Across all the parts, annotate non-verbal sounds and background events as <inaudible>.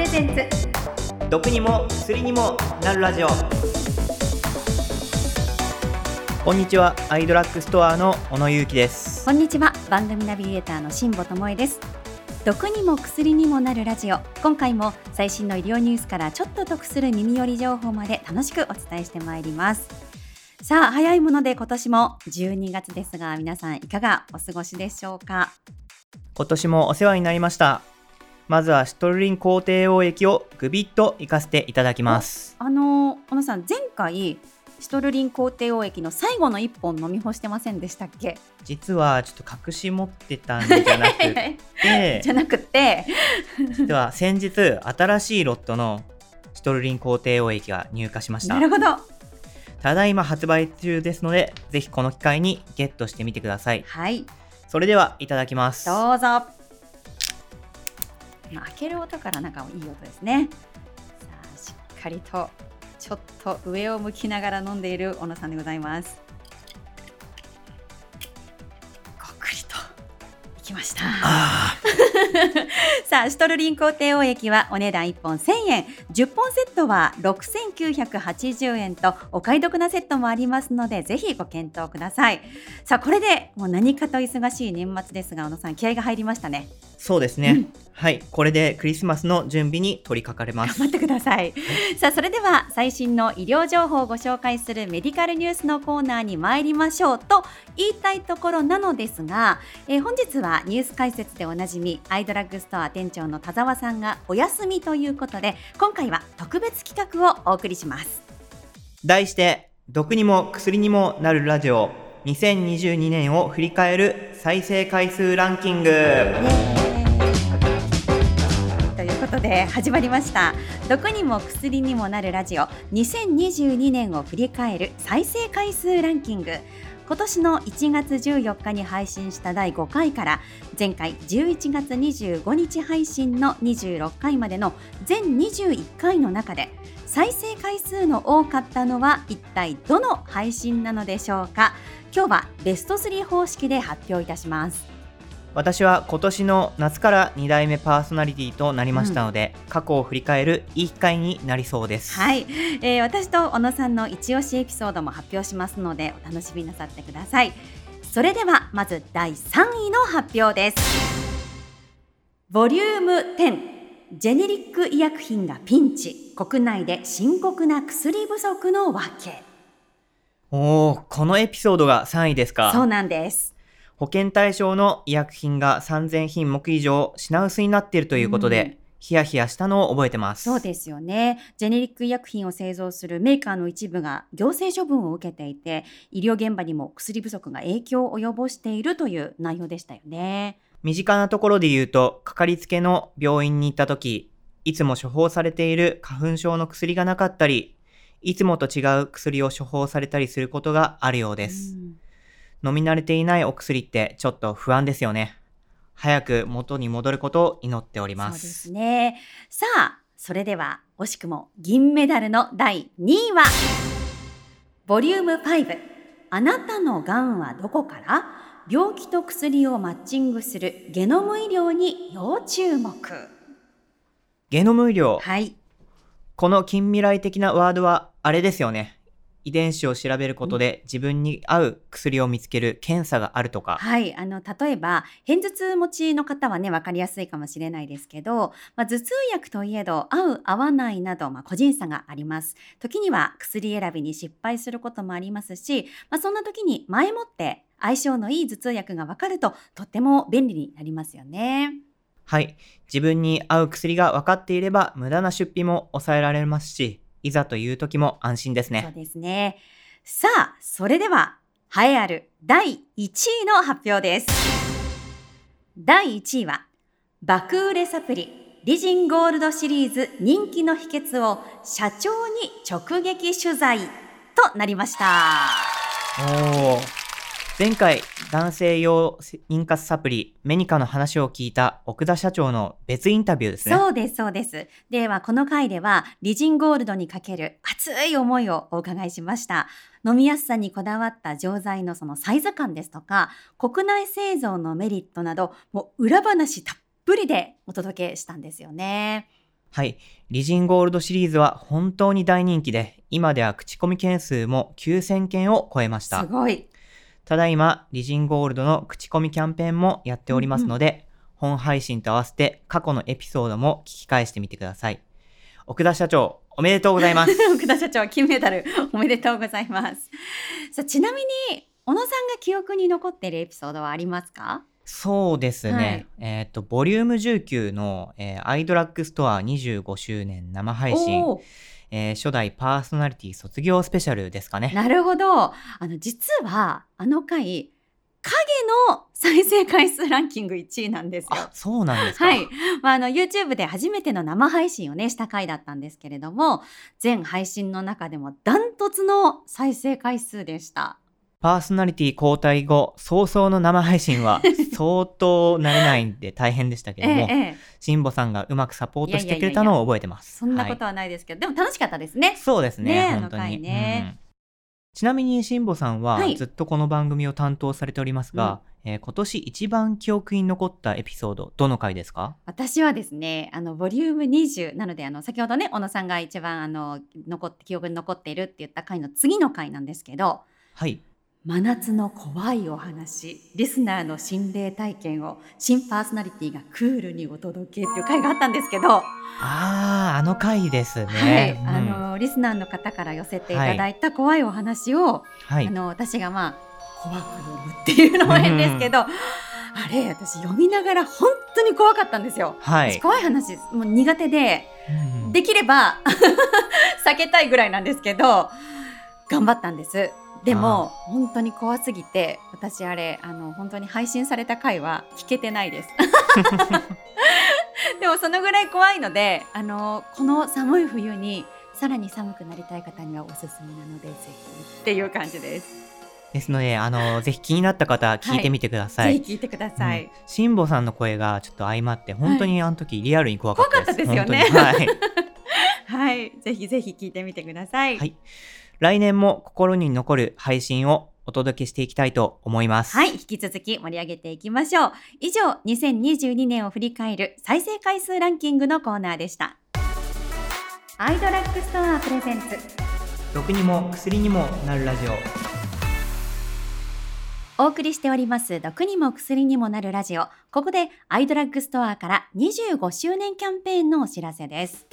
レゼンツ。毒にも薬にもなるラジオ。こんにちは。アイドラッグストアの小野裕樹です。こんにちは。番組ナビゲーターの辛坊智恵です。毒にも薬にもなるラジオ。今回も最新の医療ニュースからちょっと得する耳寄り情報まで楽しくお伝えしてまいります。さあ早いもので今年も12月ですが皆さんいかがお過ごしでしょうか？今年もお世話になりましたまずはシトルリン抗低応液をグビッと活かせていただきます。あの小野さん前回シトルリン抗低応液の最後の一本飲み干してませんでしたっけ？実はちょっと隠し持ってたんじゃなくて。<laughs> じゃなくて。実は先日新しいロットのシトルリン抗低応液が入荷しました。なるほど。ただいま発売中ですのでぜひこの機会にゲットしてみてください。はい。それではいただきます。どうぞまあ開ける音からなんかいい音ですね。さあしっかりとちょっと上を向きながら飲んでいる小野さんでございます。ごくりといきました。あ <laughs> さあシトルリン抗低応液はお値段1本1000円。10本セットは6980円とお買い得なセットもありますのでぜひご検討ください。さあこれでもう何かと忙しい年末ですが小野さん気合が入りましたね。そうですね、はい。これでクリスマスの準備に取り掛かれます。頑張ってください。さあそれでは最新の医療情報をご紹介するメディカルニュースのコーナーに参りましょうと言いたいところなのですが、えー本日はニュース解説でおなじみアイドラッグストア店長の田沢さんがお休みということで今回は特別企画をお送りします。題して毒にも薬にもなるラジオ。2022年を振り返る再生回数ランキング。ということで始まりました「毒にも薬にもなるラジオ」2022年を振り返る再生回数ランキング今年の1月14日に配信した第5回から前回11月25日配信の26回までの全21回の中で再生回数の多かったのは一体どの配信なのでしょうか。今日はベスト3方式で発表いたします。私は今年の夏から2代目パーソナリティとなりましたので、過去を振り返るいい機会になりそうです。はい、えー私と小野さんの一押しエピソードも発表しますのでお楽しみなさってください。それではまず第3位の発表です。ボリューム10ジェネリック医薬品がピンチ。国内で深刻な薬不足の訳おーこのエピソードが3位ですか。そうなんです保険対象の医薬品が3000品目以上品薄になっているということで、うん。ヒヤヒヤしたのを覚えてます。そうですよね。ジェネリック医薬品を製造するメーカーの一部が行政処分を受けていて医療現場にも薬不足が影響を及ぼしているという内容でしたよね。身近なところで言うと、かかりつけの病院に行った時、いつも処方されている花粉症の薬がなかったり、いつもと違う薬を処方されたりすることがあるようです。飲み慣れていないお薬ってちょっと不安ですよね。早く元に戻ることを祈っておりま。そうですすね。さあ、それでは惜しくも銀メダルの第2位は、ボリューム5、あなたのがんはどこから？病気と薬をマッチングするゲノム医療に要注目。ゲノム医療。はい。この近未来的なワードはあれですよね。遺伝子を調べることで自分に合う薬を見つける検査があるとか。はい。あの、例えば、片頭痛持ちの方はね、わかりやすいかもしれないですけど、まあ、頭痛薬といえど、合う、合わないなど、まあ、個人差があります。時には薬選びに失敗することもありますし、まあ、そんな時に前もって相性のいい頭痛薬がわかると、とっても便利になりますよね。はい。自分に合う薬が分かっていれば無駄な出費も抑えられますし、いざという時も安心ですそうね。ですね。さあ、それでは、栄えある第1位の発表です。第1位は、爆売れサプリ、リジンゴールドシリーズ人気の秘訣を社長に直撃取材となりました。おー。前回、男性用妊活サプリ、メニカの話を聞いた奥田社長の別インタビューですね。そうです、そうです。では、この回では、リジンゴールドにかける熱い思いをお伺いしました。飲みやすさにこだわった錠剤のそのサイズ感ですとか、国内製造のメリットなど、もう裏話たっぷりでお届けしたんですよね。はい。リジンゴールドシリーズは本当に大人気で、今では口コミ件数も9000件を超えました。すごい。ただいま、リジンゴールドの口コミキャンペーンもやっておりますので、本配信と合わせて過去のエピソードも聞き返してみてください。奥田社長、おめでとうございます。<laughs> 奥田社長、金メダルおめでとうございます。さあ、ちなみに、小野さんが記憶に残っているエピソードはありますか？そうですね。はいえっ、と、ボリューム19の、えーアイドラッグストア25周年生配信、えー初代パーソナリティ卒業スペシャルですかね。なるほど。あの、実は、あの回、影の再生回数ランキング1位なんですよ。あ、そうなんですか。はい。まあ、あの、YouTube で初めての生配信をね、した回だったんですけれども、全配信の中でもダントツの再生回数でした。パーソナリティ交代後、早々の生配信は相当慣れないんで大変でしたけえども、<laughs> え、ええ。辛坊さんがうまくサポートしてくれたのを覚えてます。そんなことははないですけど、でも楽しかったですねい。そうですね、ねえ本当に。ねうんちなみに辛坊さんははいずっとこの番組を担当されておりますが、えー今年一番記憶に残ったエピソード、どの回ですか？私はですね、あの、ボリューム20なので、あの、先ほどね、小野さんが一番、あの、残って、記憶に残っているって言った回の次の回なんですけど、はい。真夏の怖いお話リスナーの心霊体験を新パーソナリティがクールにお届けっていう回があったんですけど、あー、あの回ですね。はい、うんあのリスナーの方から寄せていただいた怖いお話を、はいあ。の私がまあ怖く読むっていうのも変ですけど、あれ私読みながら本当に怖かったんですよ。はい私怖い話もう苦手でうんできれば <laughs> 避けたいぐらいなんですけど頑張ったんですでも本当に怖すぎて私あれあの本当に配信された回は聞けてないです。<laughs> でもそのぐらい怖いのであのこの寒い冬にさらに寒くなりたい方にはおすすめなのでぜひっていう感じです、ですので、あの、ぜひ気になった方、聞いてみてください。ぜひ聞いてください、うん。辛坊さんの声がちょっと相まって、本当にあの時リアルに怖かったです。怖かったですよね。はい。<laughs> はい。ぜひぜひ聞いてみてください。はい来年も心に残る配信をお届けしていきたいと思います。はい、引き続き盛り上げていきましょう。以上、2022年を振り返る再生回数ランキングのコーナーでした。アイドラッグストアプレゼンツ。毒にも薬にもなるラジオ。お送りしております、毒にも薬にもなるラジオ。ここでアイドラッグストアから25周年キャンペーンのお知らせです。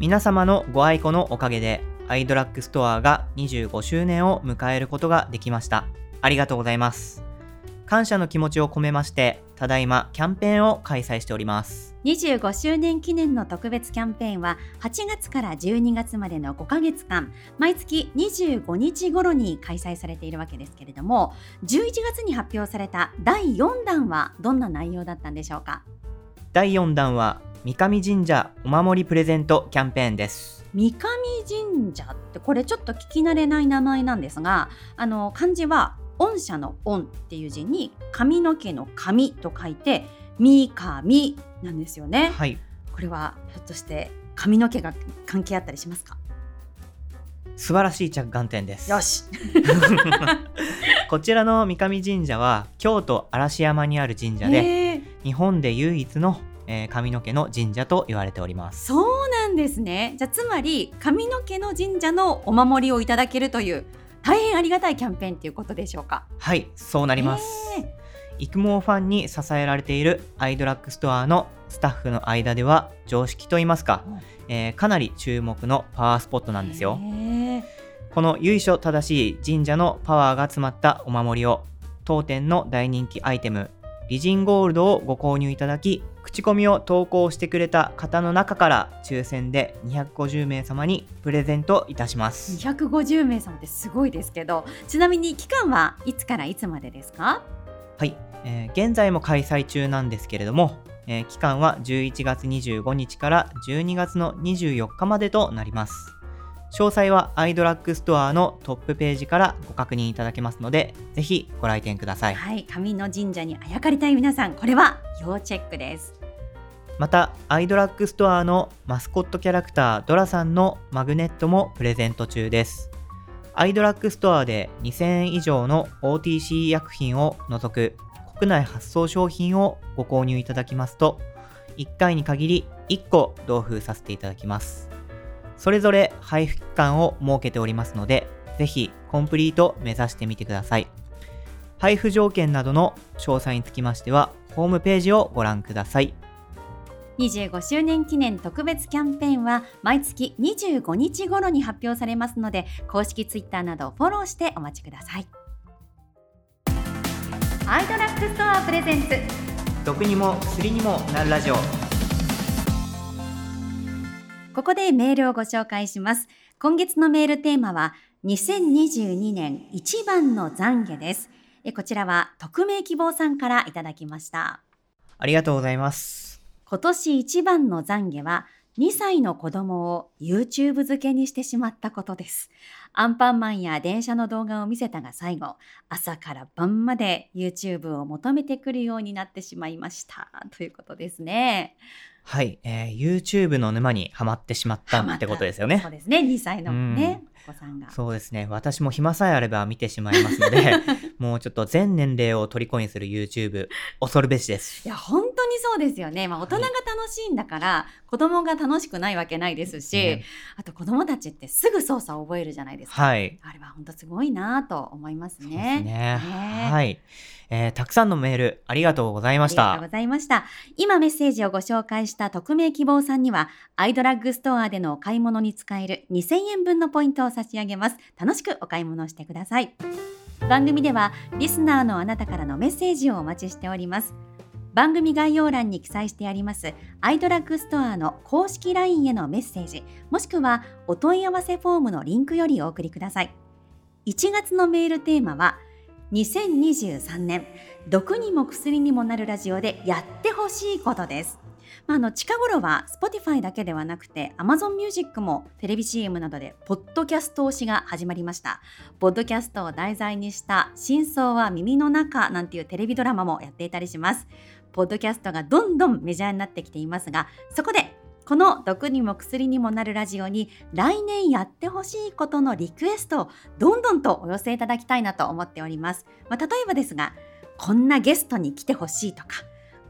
皆様のご愛顧のおかげで、アイドラッグストアが25周年を迎えることができました。ありがとうございます。感謝の気持ちを込めまして、ただいまキャンペーンを開催しております。25周年記念の特別キャンペーンは8月から12月までの5ヶ月間毎月25日頃に開催されているわけですけれども11月に発表された第4弾はどんな内容だったんでしょうか？第4弾は、三上神社お守りプレゼントキャンペーンです。三上神社ってこれちょっと聞き慣れない名前なんですがあの漢字は御社の御っていう字に髪の毛の髪と書いて三上なんですよね。はい。これはひょっとして髪の毛が関係あったりしますか？素晴らしい着眼点です。よし <laughs> こちらの三上神社は京都嵐山にある神社で日本で唯一の、えー髪の毛の神社と言われておりますそうなんですね。じゃあつまり髪の毛の神社のお守りをいただけるという大変ありがたいキャンペーンということでしょうか？はいそうなります。へ育毛ファンに支えられているアイドラッグストアのスタッフの間では常識といいますか、えーかなり注目のパワースポットなんですよ。この由緒正しい神社のパワーが詰まったお守りを当店の大人気アイテムリジンゴールドをご購入いただき口コミを投稿してくれた方の中から抽選で250名様にプレゼントいたします。250名様ってすごいですけどちなみに期間はいつからいつまでですか？はい、えー現在も開催中なんですけれども、えー期間は11月25日から12月の24日までとなります。詳細はアイドラッグストアのトップページからご確認いただけますのでぜひご来店ください。はい。神の神社にあやかりたい皆さんこれは要チェックですまたアイドラッグストアのマスコットキャラクタードラさんのマグネットもプレゼント中ですアイドラッグストアで2000円以上の OTC 薬品を除く国内発送商品をご購入いただきますと1回に限り1個同封させていただきます。それぞれ配布期間を設けておりますので、ぜひコンプリート目指してみてください。配布条件などの詳細につきましては、ホームページをご覧ください。25周年記念特別キャンペーンは毎月25日頃に発表されますので公式ツイッターなどをフォローしてお待ちください。アイドラックストアプレゼンツ。毒にも薬にもなるラジオ。ここでメールをご紹介します。今月のメールテーマは2022年一番の懺悔です。えこちらは匿名希望さんからいただきました。ありがとうございます。今年一番の懺悔は2歳の子供を YouTube 漬けにしてしまったことです。アンパンマンや電車の動画を見せたが最後、朝から晩まで YouTube を求めてくるようになってしまいました。ということですね。はい、えー YouTube の沼にはまってしまったってことですよねそう。ですね。2歳のね、お子さんが。そうですね。私も暇さえあれば見てしまいますので、<laughs> もうちょっと全年齢を虜にする YouTube、恐るべしですい。や本当にそうですよね、まあ、大人が楽しいんだから、子供が楽しくないわけないですし、ねあと子供たちってすぐ操作を覚えるじゃないですか。はい。あれは本当すごいなと思いますそうですね。ね。ねはい、えーたくさんのメールありがとうございましたありがとうご。ざいました。今メッセージをご紹介した匿名希望さんには、アイドラッグストアでのお買い物に使える2000円分のポイントを差し上げます。楽しくお買い物してください。番組では、リスナーのあなたからのメッセージをお待ちしております。番組概要欄に記載してありますアイドラッグストアの公式 LINE へのメッセージもしくはお問い合わせフォームのリンクよりお送りください1月のメールテーマは2023年毒にも薬にもなるラジオでやってほしいことです。まあ、あの近頃は Spotify だけではなくて Amazon Music もテレビ CM などでポッドキャスト推しが始まりました。ポッドキャストを題材にした真相は耳の中なんていうテレビドラマもやっていたりします。ポッドキャストがどんどんメジャーになってきていますが、そこでこの毒にも薬にもなるラジオに来年やってほしいことのリクエストをどんどんとお寄せいただきたいなと思っております。まあ、例えばですが、こんなゲストに来てほしいとか、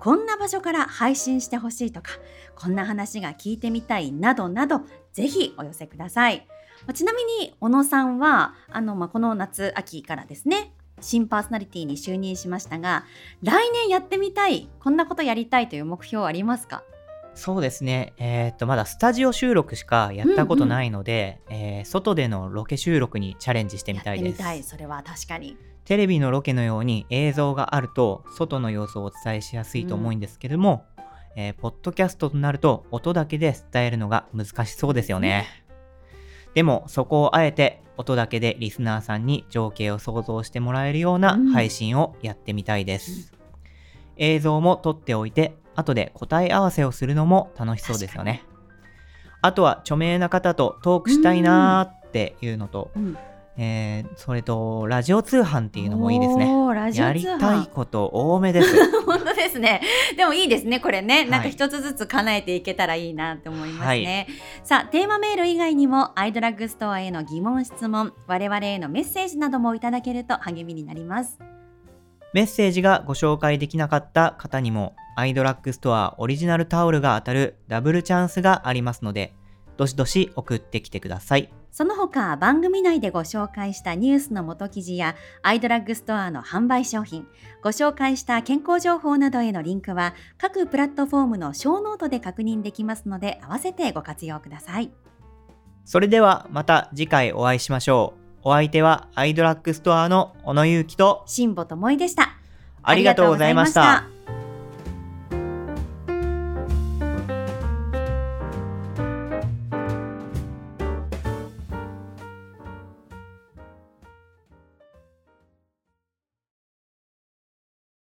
こんな場所から配信してほしいとか、こんな話が聞いてみたいなどなど、ぜひお寄せください。まあちなみに、小野さんは、あの、まあ、この夏、秋からですね、新パーソナリティに就任しましたが、来年やってみたい、こんなことやりたいという目標はありますか？そうですね。えーっと、まだスタジオ収録しかやったことないので、えー外でのロケ収録にチャレンジしてみたいです。それは確かに。テレビのロケのように映像があると外の様子をお伝えしやすいと思うんですけれども、えーポッドキャストとなると音だけで伝えるのが難しそうですよね。でもそこをあえて音だけでリスナーさんに情景を想像してもらえるようなうん配信をやってみたいです。映像も撮っておいて後で答え合わせをするのも楽しそうですよね。あとは著名な方とトークしたいなーっていうのと、うんえーそれとラジオ通販っていうのもいいですね。やりたいこと多めです。<laughs> 本当ですね。でもいいですね、これね。いなんか一つずつ叶えていけたらいいなって思いますね。さあ、テーマメール以外にも、アイドラッグストアへの疑問、質問、我々へのメッセージなどもいただけると励みになります。メッセージがご紹介できなかった方にも、アイドラッグストアオリジナルタオルが当たるダブルチャンスがありますので、どしどし送ってきてください。その他、番組内でご紹介したニュースの元記事や、アイドラッグストアの販売商品、ご紹介した健康情報などへのリンクは、各プラットフォームのショーノートで確認できますので、合わせてご活用ください。それではまた次回お会いしましょう。お相手はアイドラッグストアの小野ゆうきと、新保智恵でした。ありがとうございました